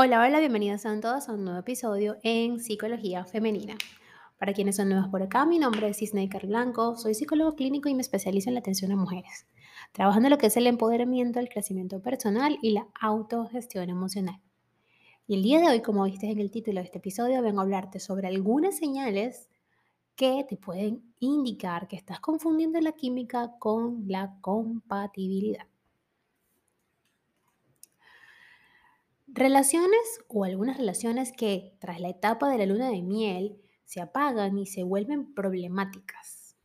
Hola, hola, bienvenidas a todas a un nuevo episodio en Psicología Femenina. Para quienes son nuevos por acá, mi nombre es Cisney Blanco, soy psicólogo clínico y me especializo en la atención a mujeres, trabajando en lo que es el empoderamiento, el crecimiento personal y la autogestión emocional. Y el día de hoy, como viste en el título de este episodio, vengo a hablarte sobre algunas señales que te pueden indicar que estás confundiendo la química con la compatibilidad. Relaciones o algunas relaciones que tras la etapa de la luna de miel se apagan y se vuelven problemáticas.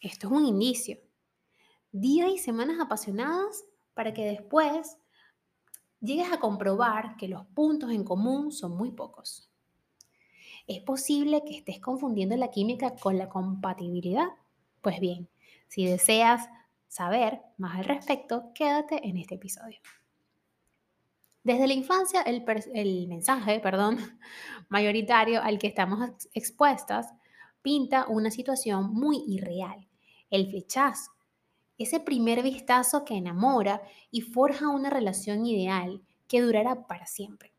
Esto es un inicio. Días y semanas apasionadas para que después llegues a comprobar que los puntos en común son muy pocos. ¿Es posible que estés confundiendo la química con la compatibilidad? Pues bien, si deseas saber más al respecto, quédate en este episodio. Desde la infancia, el, mensaje perdón, mayoritario al que estamos expuestas pinta una situación muy irreal. El flechazo, ese primer vistazo que enamora y forja una relación ideal que durará para siempre.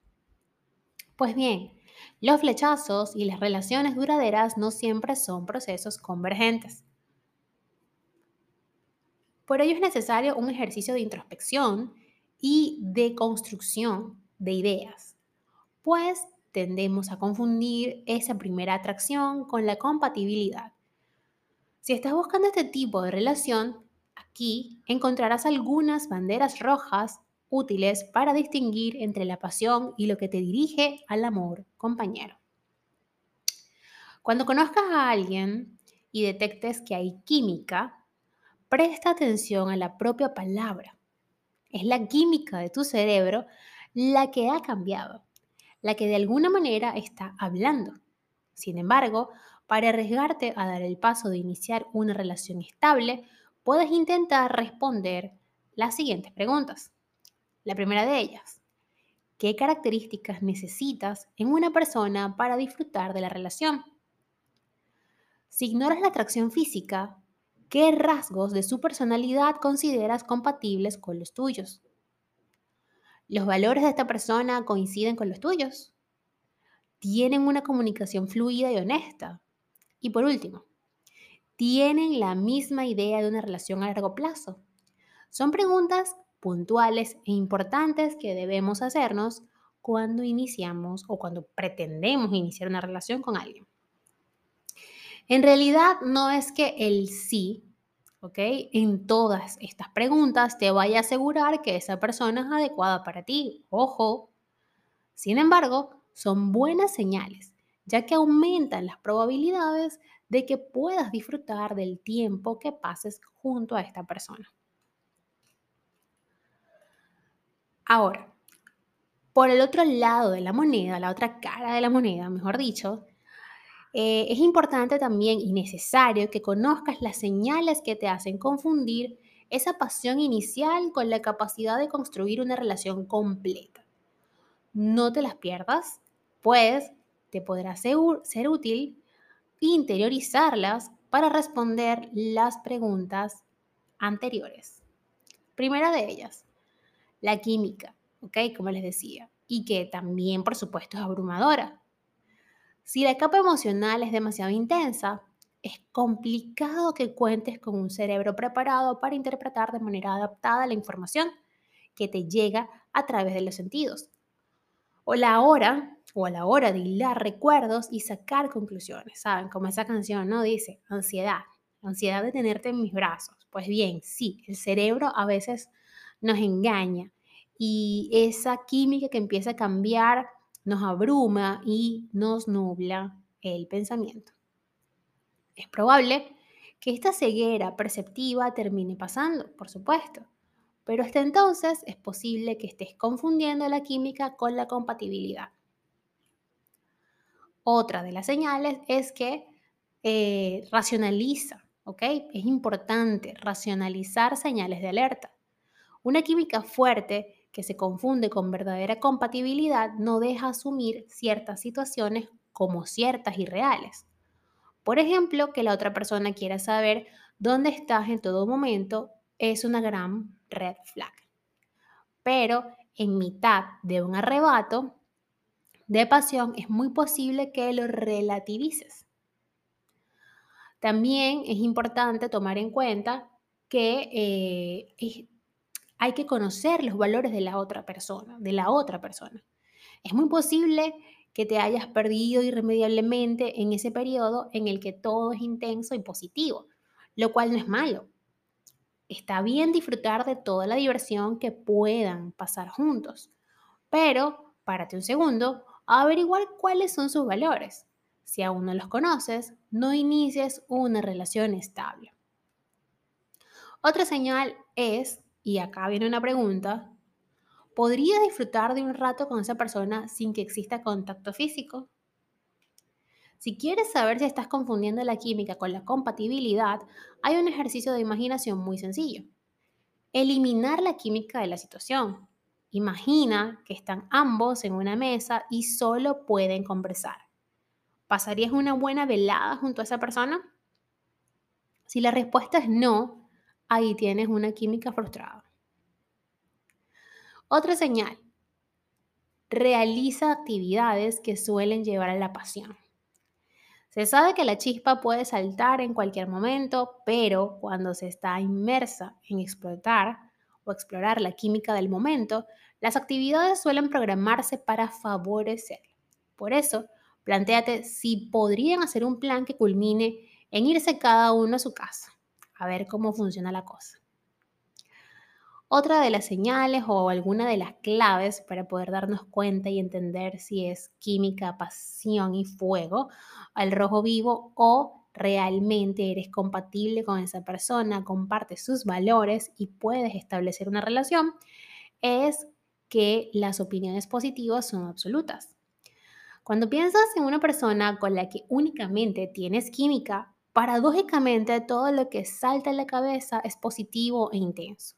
Pues bien, los flechazos y las relaciones duraderas no siempre son procesos convergentes. Por ello es necesario un ejercicio de introspección y de construcción de ideas, pues tendemos a confundir esa primera atracción con la compatibilidad. Si estás buscando este tipo de relación, aquí encontrarás algunas banderas rojas útiles para distinguir entre la pasión y lo que te dirige al amor compañero. Cuando conozcas a alguien y detectes que hay química, presta atención a la propia palabra es la química de tu cerebro la que ha cambiado, la que de alguna manera está hablando. Sin embargo, para arriesgarte a dar el paso de iniciar una relación estable, puedes intentar responder las siguientes preguntas. La primera de ellas, ¿qué características necesitas en una persona para disfrutar de la relación? Si ignoras la atracción física, ¿Qué rasgos de su personalidad consideras compatibles con los tuyos? ¿Los valores de esta persona coinciden con los tuyos? ¿Tienen una comunicación fluida y honesta? Y por último, ¿tienen la misma idea de una relación a largo plazo? Son preguntas puntuales e importantes que debemos hacernos cuando iniciamos o cuando pretendemos iniciar una relación con alguien. En realidad no es que el sí, ¿ok? En todas estas preguntas te vaya a asegurar que esa persona es adecuada para ti. Ojo. Sin embargo, son buenas señales, ya que aumentan las probabilidades de que puedas disfrutar del tiempo que pases junto a esta persona. Ahora, por el otro lado de la moneda, la otra cara de la moneda, mejor dicho, eh, es importante también y necesario que conozcas las señales que te hacen confundir esa pasión inicial con la capacidad de construir una relación completa. No te las pierdas, pues te podrá ser, ser útil interiorizarlas para responder las preguntas anteriores. Primera de ellas, la química, ¿ok? Como les decía, y que también, por supuesto, es abrumadora. Si la capa emocional es demasiado intensa, es complicado que cuentes con un cerebro preparado para interpretar de manera adaptada la información que te llega a través de los sentidos. O la hora, o a la hora de hilar recuerdos y sacar conclusiones, ¿saben? Como esa canción, ¿no? Dice, ansiedad, ansiedad de tenerte en mis brazos. Pues bien, sí, el cerebro a veces nos engaña y esa química que empieza a cambiar nos abruma y nos nubla el pensamiento. Es probable que esta ceguera perceptiva termine pasando, por supuesto, pero hasta entonces es posible que estés confundiendo la química con la compatibilidad. Otra de las señales es que eh, racionaliza, ¿ok? Es importante racionalizar señales de alerta. Una química fuerte que se confunde con verdadera compatibilidad no deja asumir ciertas situaciones como ciertas y reales. Por ejemplo, que la otra persona quiera saber dónde estás en todo momento es una gran red flag. Pero en mitad de un arrebato, de pasión, es muy posible que lo relativices. También es importante tomar en cuenta que eh, hay que conocer los valores de la otra persona, de la otra persona. Es muy posible que te hayas perdido irremediablemente en ese periodo en el que todo es intenso y positivo, lo cual no es malo. Está bien disfrutar de toda la diversión que puedan pasar juntos, pero párate un segundo a averiguar cuáles son sus valores. Si aún no los conoces, no inicies una relación estable. Otra señal es, y acá viene una pregunta, ¿podría disfrutar de un rato con esa persona sin que exista contacto físico? Si quieres saber si estás confundiendo la química con la compatibilidad, hay un ejercicio de imaginación muy sencillo. Eliminar la química de la situación. Imagina que están ambos en una mesa y solo pueden conversar. ¿Pasarías una buena velada junto a esa persona? Si la respuesta es no, ahí tienes una química frustrada. Otra señal. Realiza actividades que suelen llevar a la pasión. Se sabe que la chispa puede saltar en cualquier momento, pero cuando se está inmersa en explotar o explorar la química del momento, las actividades suelen programarse para favorecer. Por eso, planteate si podrían hacer un plan que culmine en irse cada uno a su casa, a ver cómo funciona la cosa. Otra de las señales o alguna de las claves para poder darnos cuenta y entender si es química, pasión y fuego al rojo vivo o realmente eres compatible con esa persona, compartes sus valores y puedes establecer una relación, es que las opiniones positivas son absolutas. Cuando piensas en una persona con la que únicamente tienes química, paradójicamente todo lo que salta en la cabeza es positivo e intenso.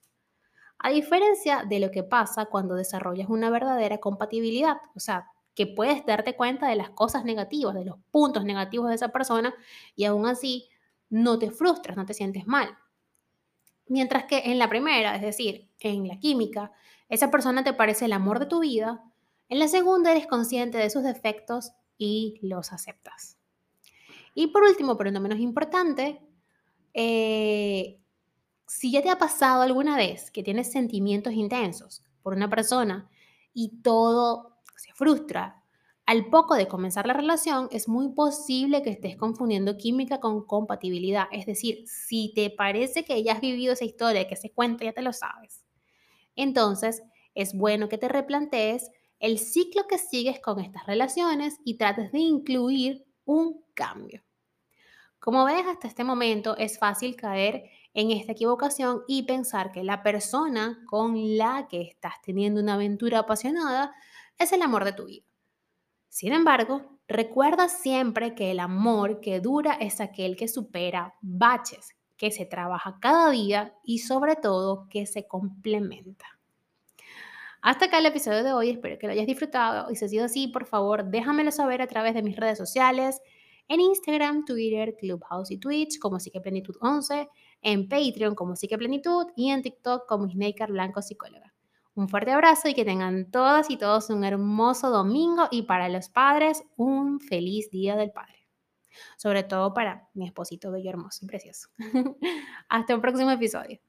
A diferencia de lo que pasa cuando desarrollas una verdadera compatibilidad, o sea, que puedes darte cuenta de las cosas negativas, de los puntos negativos de esa persona y aún así no te frustras, no te sientes mal. Mientras que en la primera, es decir, en la química, esa persona te parece el amor de tu vida, en la segunda eres consciente de sus defectos y los aceptas. Y por último, pero no menos importante, eh, si ya te ha pasado alguna vez que tienes sentimientos intensos por una persona y todo se frustra, al poco de comenzar la relación es muy posible que estés confundiendo química con compatibilidad. Es decir, si te parece que ya has vivido esa historia, que ese cuento ya te lo sabes. Entonces, es bueno que te replantees el ciclo que sigues con estas relaciones y trates de incluir un cambio. Como ves, hasta este momento es fácil caer en esta equivocación y pensar que la persona con la que estás teniendo una aventura apasionada es el amor de tu vida. Sin embargo, recuerda siempre que el amor que dura es aquel que supera baches, que se trabaja cada día y sobre todo que se complementa. Hasta acá el episodio de hoy, espero que lo hayas disfrutado y si ha sido así, por favor, déjamelo saber a través de mis redes sociales, en Instagram, Twitter, Clubhouse y Twitch como Plenitud 11, en Patreon como Plenitud y en TikTok como Snaker Blanco Psicóloga. Un fuerte abrazo y que tengan todas y todos un hermoso domingo y para los padres un feliz Día del Padre. Sobre todo para mi esposito bello, hermoso y precioso. Hasta un próximo episodio.